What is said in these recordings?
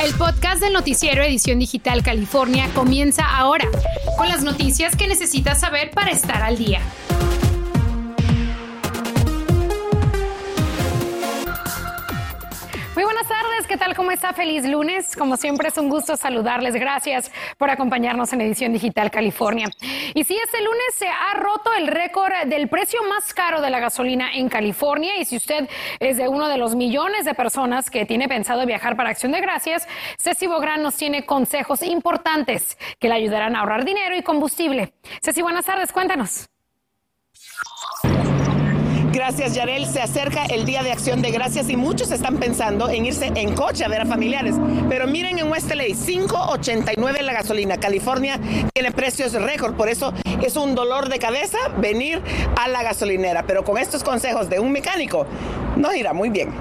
El podcast del noticiero Edición Digital California comienza ahora, con las noticias que necesitas saber para estar al día. ¿Cómo está? Feliz lunes. Como siempre es un gusto saludarles. Gracias por acompañarnos en Edición Digital California. Y sí, este lunes se ha roto el récord del precio más caro de la gasolina en California. Y si usted es de uno de los millones de personas que tiene pensado viajar para Acción de Gracias, Ceci Bográn nos tiene consejos importantes que le ayudarán a ahorrar dinero y combustible. Ceci, buenas tardes, cuéntanos. Gracias, Yarel. Se acerca el Día de Acción de Gracias y muchos están pensando en irse en coche a ver a familiares. Pero miren en West LA, 5.89 la gasolina. California tiene precios récord, por eso es un dolor de cabeza venir a la gasolinera. Pero con estos consejos de un mecánico, nos irá muy bien.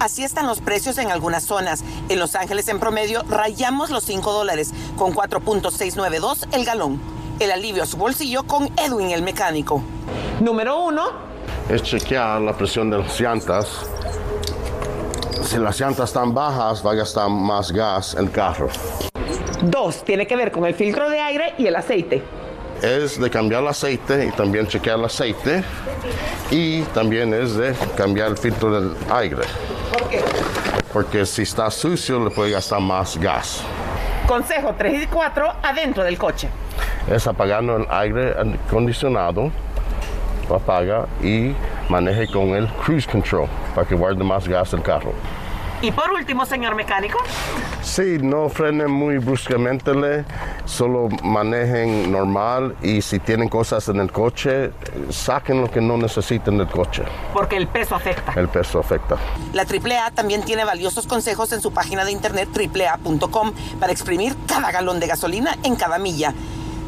Así están los precios en algunas zonas. En Los Ángeles, en promedio, rayamos los 5 dólares con 4.692 el galón. El alivio a su bolsillo con Edwin el mecánico. Número uno, es chequear la presión de las llantas. Si las llantas están bajas, va a gastar más gas el carro. Dos, tiene que ver con el filtro de aire y el aceite. Es de cambiar el aceite y también chequear el aceite. Y también es de cambiar el filtro del aire. ¿Por qué? Porque si está sucio, le puede gastar más gas. Consejo 3 y 4 adentro del coche. Es apagando el aire acondicionado apaga y maneje con el cruise control para que guarde más gas el carro. Y por último, señor mecánico. Sí, no frenen muy bruscamente, solo manejen normal y si tienen cosas en el coche, saquen lo que no necesiten del coche. Porque el peso afecta. El peso afecta. La AAA también tiene valiosos consejos en su página de internet AAA.com para exprimir cada galón de gasolina en cada milla.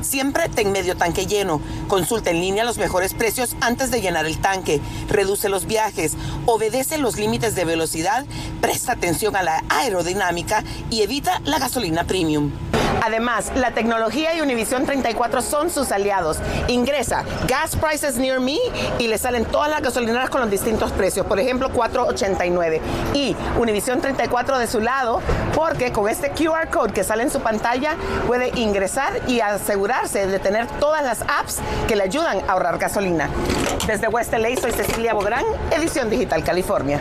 Siempre ten medio tanque lleno. Consulta en línea los mejores precios antes de llenar el tanque. Reduce los viajes. Obedece los límites de velocidad. Presta atención a la aerodinámica y evita la gasolina premium. Además, la tecnología y Univision 34 son sus aliados. Ingresa Gas Prices Near Me y le salen todas las gasolineras con los distintos precios. Por ejemplo, 4.89. Y Univision 34 de su lado, porque con este QR code que sale en su pantalla puede ingresar y asegurarse de tener todas las apps que le ayudan a ahorrar gasolina. Desde West LA soy Cecilia Bográn, Edición Digital California.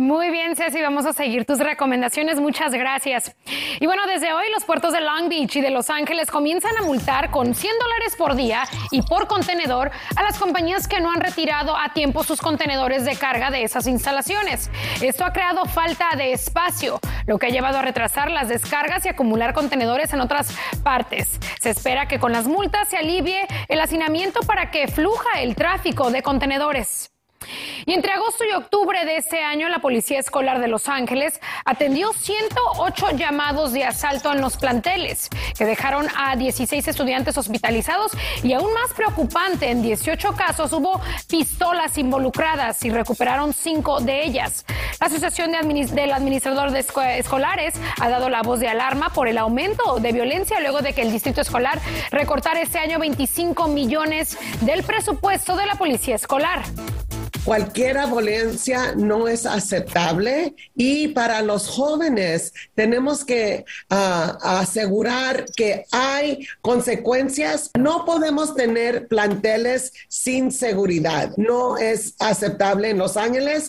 Muy bien, Ceci, vamos a seguir tus recomendaciones. Muchas gracias. Y bueno, desde hoy los puertos de Long Beach y de Los Ángeles comienzan a multar con 100 dólares por día y por contenedor a las compañías que no han retirado a tiempo sus contenedores de carga de esas instalaciones. Esto ha creado falta de espacio, lo que ha llevado a retrasar las descargas y acumular contenedores en otras partes. Se espera que con las multas se alivie el hacinamiento para que fluja el tráfico de contenedores. Y entre agosto y octubre de este año, la Policía Escolar de Los Ángeles atendió 108 llamados de asalto en los planteles, que dejaron a 16 estudiantes hospitalizados y aún más preocupante, en 18 casos hubo pistolas involucradas y recuperaron 5 de ellas. La Asociación del Administrador de Escolares ha dado la voz de alarma por el aumento de violencia luego de que el Distrito Escolar recortara este año 25 millones del presupuesto de la Policía Escolar. Violencia no es aceptable y para los jóvenes tenemos que ah, asegurar que hay consecuencias. No podemos tener planteles sin seguridad. No es aceptable en Los Ángeles.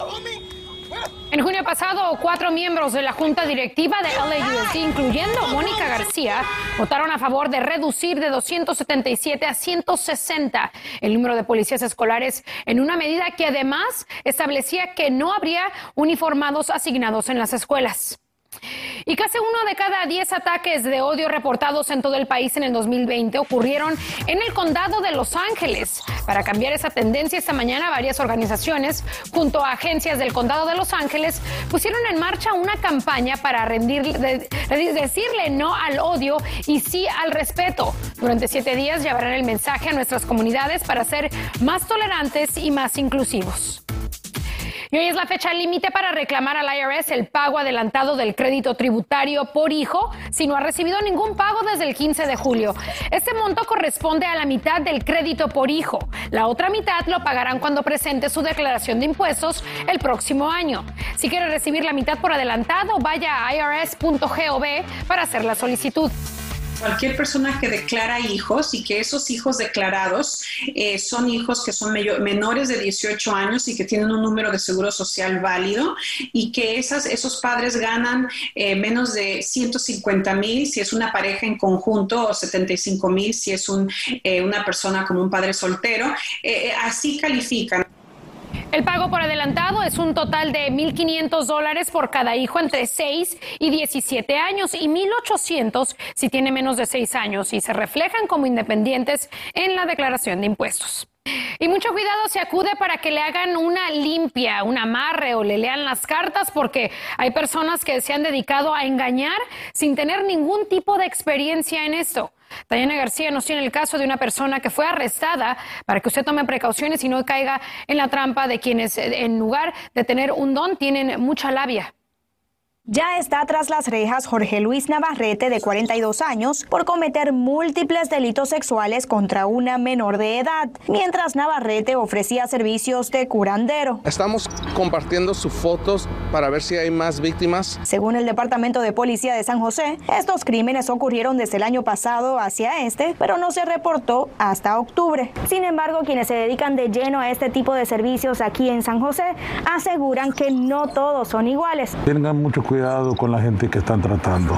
En junio pasado, cuatro miembros de la junta directiva de LAUSD, incluyendo Mónica García, votaron a favor de reducir de 277 a 160 el número de policías escolares en una medida que además establecía que no habría uniformados asignados en las escuelas. Y casi uno de cada diez ataques de odio reportados en todo el país en el 2020 ocurrieron en el condado de Los Ángeles. Para cambiar esa tendencia, esta mañana varias organizaciones, junto a agencias del condado de Los Ángeles, pusieron en marcha una campaña para rendir, decirle no al odio y sí al respeto. Durante siete días llevarán el mensaje a nuestras comunidades para ser más tolerantes y más inclusivos. Y hoy es la fecha límite para reclamar al IRS el pago adelantado del crédito tributario por hijo si no ha recibido ningún pago desde el 15 de julio. Este monto corresponde a la mitad del crédito por hijo. La otra mitad lo pagarán cuando presente su declaración de impuestos el próximo año. Si quiere recibir la mitad por adelantado, vaya a irs.gov para hacer la solicitud cualquier persona que declara hijos y que esos hijos declarados eh, son hijos que son menores de 18 años y que tienen un número de seguro social válido y que esas, esos padres ganan eh, menos de 150 mil si es una pareja en conjunto o 75 mil si es un, eh, una persona como un padre soltero, así califican. El pago por adelantado es un total de 1.500 dólares por cada hijo entre 6 y 17 años y 1.800 si tiene menos de 6 años y se reflejan como independientes en la declaración de impuestos. Y mucho cuidado se acude para que le hagan una limpia, un amarre o le lean las cartas porque hay personas que se han dedicado a engañar sin tener ningún tipo de experiencia en esto. Dayana García nos tiene el caso de una persona que fue arrestada para que usted tome precauciones y no caiga en la trampa de quienes en lugar de tener un don tienen mucha labia. Ya está tras las rejas Jorge Luis Navarrete, de 42 años, por cometer múltiples delitos sexuales contra una menor de edad, mientras Navarrete ofrecía servicios de curandero. Estamos compartiendo sus fotos para ver si hay más víctimas. Según el Departamento de Policía de San José, estos crímenes ocurrieron desde el año pasado hacia este, pero no se reportó hasta octubre. Sin embargo, quienes se dedican de lleno a este tipo de servicios aquí en San José aseguran que no todos son iguales. Tengan mucho cuidado con la gente que están tratando.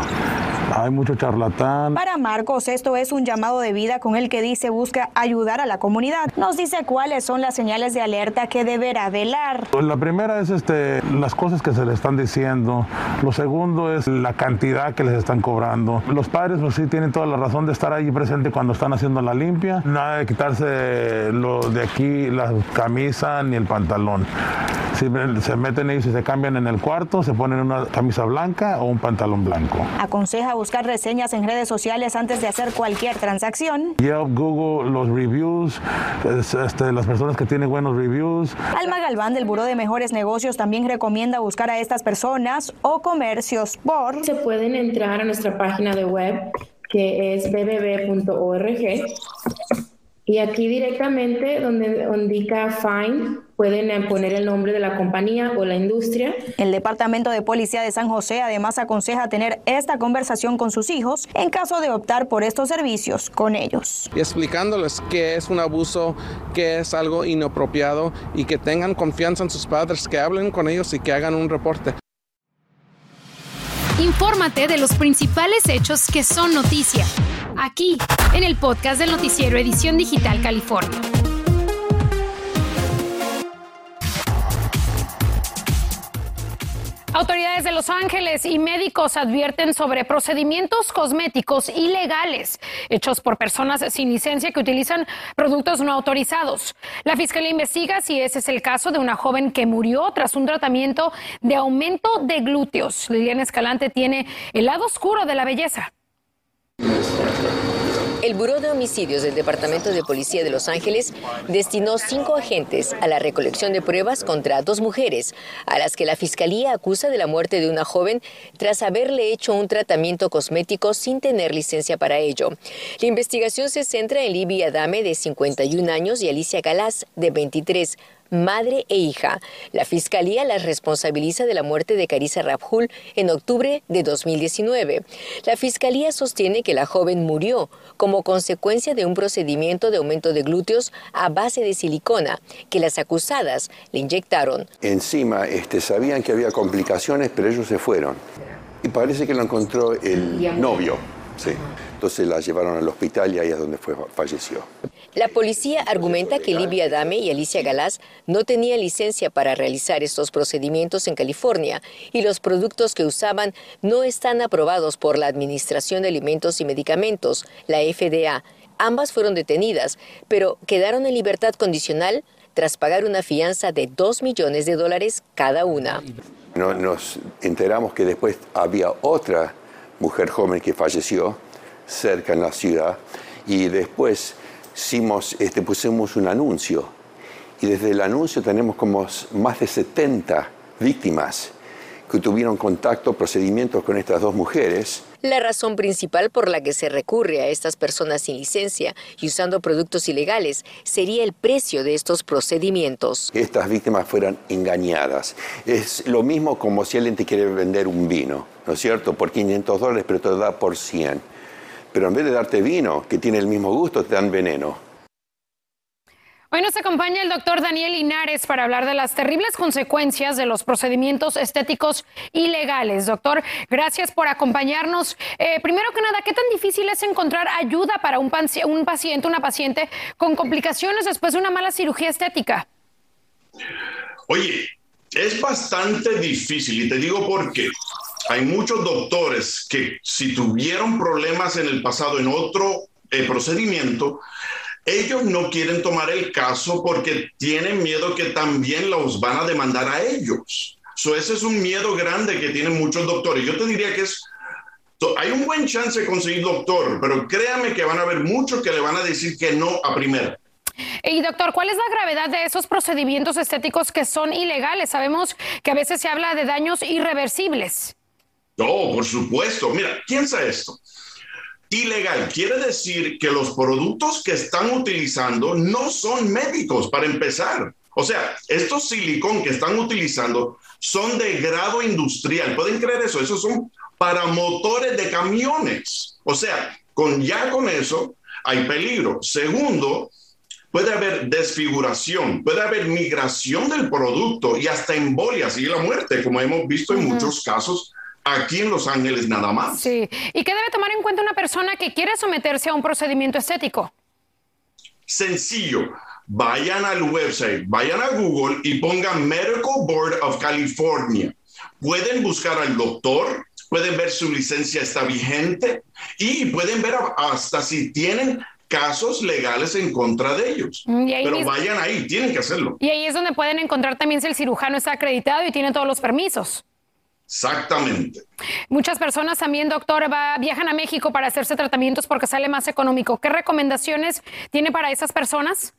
Hay mucho charlatán. Para Marcos, esto es un llamado de vida con el que dice busca ayudar a la comunidad. Nos dice cuáles son las señales de alerta que deberá velar. Pues la primera es este, las cosas que se le están diciendo. Lo segundo es la cantidad que les están cobrando. Los padres, pues sí, tienen toda la razón de estar ahí presente cuando están haciendo la limpia. Nada de quitarse lo de aquí, la camisa ni el pantalón. Si se meten ellos y se cambian en el cuarto, se ponen una camisa blanca o un pantalón blanco. Aconseja buscar reseñas en redes sociales antes de hacer cualquier transacción. Yelp, Google, los reviews, este, las personas que tienen buenos reviews. Alma Galván del Buró de Mejores Negocios también recomienda buscar a estas personas o comercios por... Se pueden entrar a nuestra página de web que es bbb.org y aquí directamente donde indica Find pueden poner el nombre de la compañía o la industria. El Departamento de Policía de San José además aconseja tener esta conversación con sus hijos en caso de optar por estos servicios con ellos. Y explicándoles qué es un abuso, qué es algo inapropiado y que tengan confianza en sus padres, que hablen con ellos y que hagan un reporte. Infórmate de los principales hechos que son noticia aquí en el podcast del noticiero Edición Digital California. Autoridades de Los Ángeles y médicos advierten sobre procedimientos cosméticos ilegales hechos por personas sin licencia que utilizan productos no autorizados. La fiscalía investiga si ese es el caso de una joven que murió tras un tratamiento de aumento de glúteos. Liliana Escalante tiene el lado oscuro de la belleza. El Buró de Homicidios del Departamento de Policía de Los Ángeles destinó cinco agentes a la recolección de pruebas contra dos mujeres, a las que la Fiscalía acusa de la muerte de una joven tras haberle hecho un tratamiento cosmético sin tener licencia para ello. La investigación se centra en Libby Adame, de 51 años, y Alicia Galás, de 23 madre e hija. La fiscalía las responsabiliza de la muerte de Carissa Rabhul en octubre de 2019. La fiscalía sostiene que la joven murió como consecuencia de un procedimiento de aumento de glúteos a base de silicona que las acusadas le inyectaron. Encima este, sabían que había complicaciones, pero ellos se fueron. Y parece que lo encontró el novio. Sí. Entonces la llevaron al hospital y ahí es donde fue, falleció. La policía argumenta que Libia Dame y Alicia Galás no tenían licencia para realizar estos procedimientos en California y los productos que usaban no están aprobados por la Administración de Alimentos y Medicamentos, la FDA. Ambas fueron detenidas, pero quedaron en libertad condicional tras pagar una fianza de 2 millones de dólares cada una. nos enteramos que después había otra mujer joven que falleció cerca en la ciudad y después hicimos, este, pusimos un anuncio y desde el anuncio tenemos como más de 70 víctimas que tuvieron contacto, procedimientos con estas dos mujeres. La razón principal por la que se recurre a estas personas sin licencia y usando productos ilegales sería el precio de estos procedimientos. Estas víctimas fueran engañadas. Es lo mismo como si alguien te quiere vender un vino, ¿no es cierto? Por 500 dólares, pero te da por 100. Pero en vez de darte vino, que tiene el mismo gusto, te dan veneno. Hoy nos acompaña el doctor Daniel Linares para hablar de las terribles consecuencias de los procedimientos estéticos ilegales. Doctor, gracias por acompañarnos. Eh, primero que nada, ¿qué tan difícil es encontrar ayuda para un, paciente, una paciente con complicaciones después de una mala cirugía estética? Oye, es bastante difícil y te digo por qué. Hay muchos doctores que si tuvieron problemas en el pasado en otro eh, procedimiento, ellos no quieren tomar el caso porque tienen miedo que también los van a demandar a ellos. So, ese es un miedo grande que tienen muchos doctores. Yo te diría que es, hay un buen chance de conseguir doctor, pero créame que van a haber muchos que le van a decir que no a primera. Y doctor, ¿cuál es la gravedad de esos procedimientos estéticos que son ilegales? Sabemos que a veces se habla de daños irreversibles. No, por supuesto. Mira, piensa esto. Ilegal quiere decir que los productos que están utilizando no son médicos, para empezar. O sea, estos silicón que están utilizando son de grado industrial. ¿Pueden creer eso? Esos son para motores de camiones. O sea, con, ya con eso hay peligro. Segundo, puede haber desfiguración, puede haber migración del producto y hasta embolias y la muerte, como hemos visto en muchos casos aquí en Los Ángeles nada más. Sí. ¿Y qué debe tomar en cuenta una persona que quiere someterse a un procedimiento estético? Sencillo. Vayan al website, vayan a Google y pongan Medical Board of California. Pueden buscar al doctor, pueden ver su licencia está vigente y pueden ver hasta si tienen casos legales en contra de ellos. Mm, Pero vayan ahí, tienen que hacerlo. Y ahí es donde pueden encontrar también si el cirujano está acreditado y tiene todos los permisos. Exactamente. Muchas personas también, doctor, va, viajan a México para hacerse tratamientos porque sale más económico. ¿Qué recomendaciones tiene para esas personas?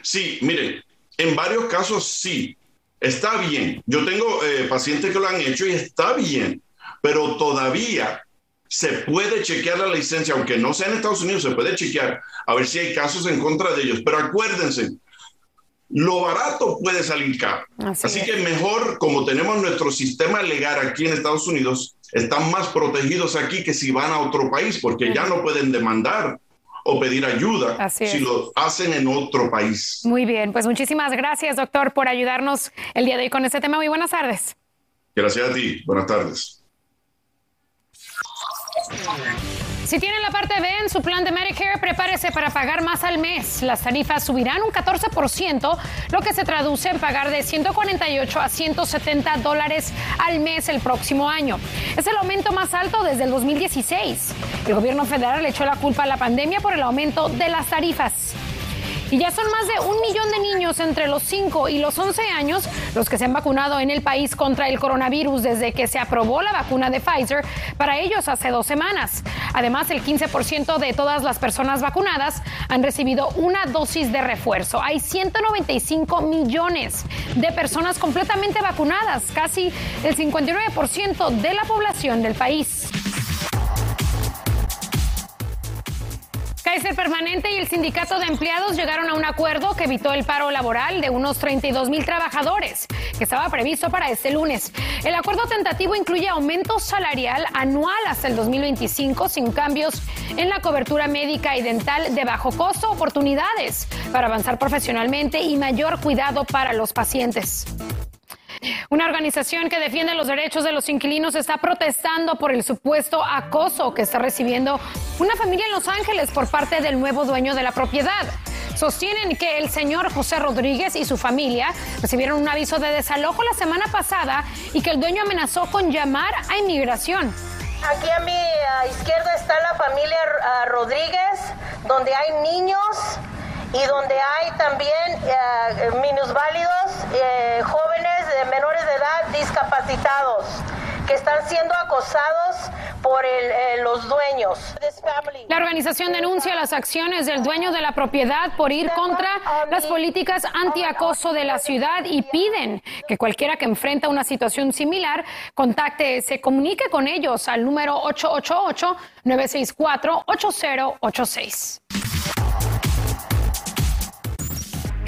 Sí, miren, en varios casos sí, está bien. Yo tengo eh, pacientes que lo han hecho y está bien, pero todavía se puede chequear la licencia, aunque no sea en Estados Unidos, se puede chequear a ver si hay casos en contra de ellos. Pero acuérdense, lo barato puede salir caro. Así, que mejor, como tenemos nuestro sistema legal aquí en Estados Unidos, están más protegidos aquí que si van a otro país, porque ya no pueden demandar o pedir ayuda si lo hacen en otro país. Muy bien, pues muchísimas gracias, doctor, por ayudarnos el día de hoy con este tema. Muy buenas tardes. Gracias a ti. Buenas tardes. Si tienen la parte B en su plan de Medicare, prepárese para pagar más al mes. Las tarifas subirán un 14%, lo que se traduce en pagar de 148 a 170 dólares al mes el próximo año. Es el aumento más alto desde el 2016. El gobierno federal echó la culpa a la pandemia por el aumento de las tarifas. Y ya son más de un millón de niños entre los 5 y los 11 años los que se han vacunado en el país contra el coronavirus desde que se aprobó la vacuna de Pfizer para ellos hace dos semanas. Además, el 15% de todas las personas vacunadas han recibido una dosis de refuerzo. Hay 195 millones de personas completamente vacunadas, casi el 59% de la población del país. Kaiser Permanente y el Sindicato de Empleados llegaron a un acuerdo que evitó el paro laboral de unos 32 mil trabajadores, que estaba previsto para este lunes. El acuerdo tentativo incluye aumento salarial anual hasta el 2025 sin cambios en la cobertura médica y dental de bajo costo, oportunidades para avanzar profesionalmente y mayor cuidado para los pacientes. Una organización que defiende los derechos de los inquilinos está protestando por el supuesto acoso que está recibiendo una familia en Los Ángeles por parte del nuevo dueño de la propiedad. Sostienen que el señor José Rodríguez y su familia recibieron un aviso de desalojo la semana pasada y que el dueño amenazó con llamar a inmigración. Aquí a mi izquierda está la familia Rodríguez, donde hay niños y donde hay también eh, minusválidos, eh, jóvenes de edad discapacitados que están siendo acosados por el, los dueños. La organización denuncia las acciones del dueño de la propiedad por ir contra las políticas antiacoso de la ciudad y piden que cualquiera que enfrenta una situación similar contacte, se comunique con ellos al número 888-964-8086.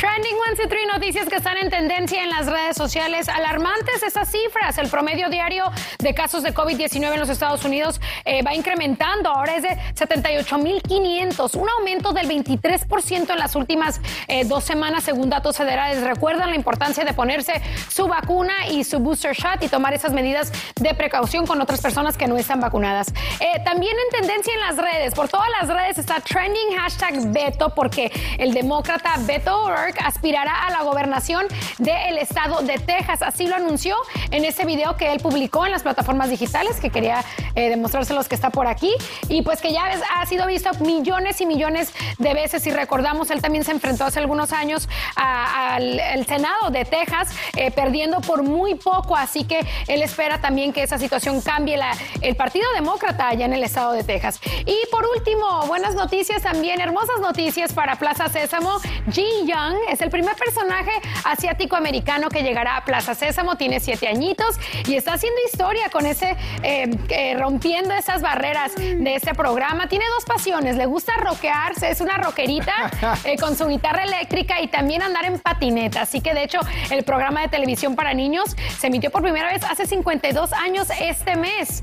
Trending One, Three noticias que están en tendencia en las redes sociales. Alarmantes esas cifras. El promedio diario de casos de COVID-19 en los Estados Unidos eh, va incrementando. Ahora es de 78.500, un aumento del 23% en las últimas eh, dos semanas, según datos federales. Recuerdan la importancia de ponerse su vacuna y su booster shot y tomar esas medidas de precaución con otras personas que no están vacunadas. Eh, también en tendencia en las redes, por todas las redes está trending hashtag Beto, porque el demócrata Beto aspirará a la gobernación del estado de Texas. Así lo anunció en ese video que él publicó en las plataformas digitales, que quería eh, demostrárselos que está por aquí. Y pues que ya ha sido visto millones y millones de veces. Si recordamos, él también se enfrentó hace algunos años al, Senado de Texas, eh, perdiendo por muy poco. Así que él espera también que esa situación cambie el Partido Demócrata allá en el estado de Texas. Y por último, buenas noticias también, hermosas noticias para Plaza Sésamo. Ji Young es el primer personaje asiático americano que llegará a Plaza Sésamo, tiene siete añitos y está haciendo historia con ese, eh, eh, rompiendo esas barreras de este programa. Tiene dos pasiones, le gusta rockearse, es una rockerita eh, con su guitarra eléctrica y también andar en patineta. Así que de hecho el programa de televisión para niños se emitió por primera vez hace 52 años este mes,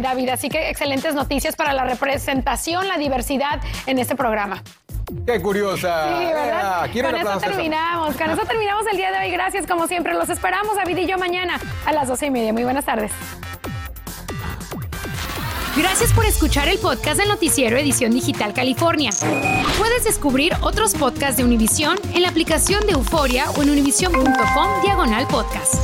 David. Así que excelentes noticias para la representación, la diversidad en este programa. Qué curiosa. Sí, ¿verdad? Con eso terminamos. Con eso terminamos el día de hoy. Gracias, como siempre. Los esperamos, David y yo, mañana a las doce y media. Muy buenas tardes. Gracias por escuchar el podcast del Noticiero Edición Digital California. Puedes descubrir otros podcasts de Univision en la aplicación de Euforia o en univision.com diagonal podcast.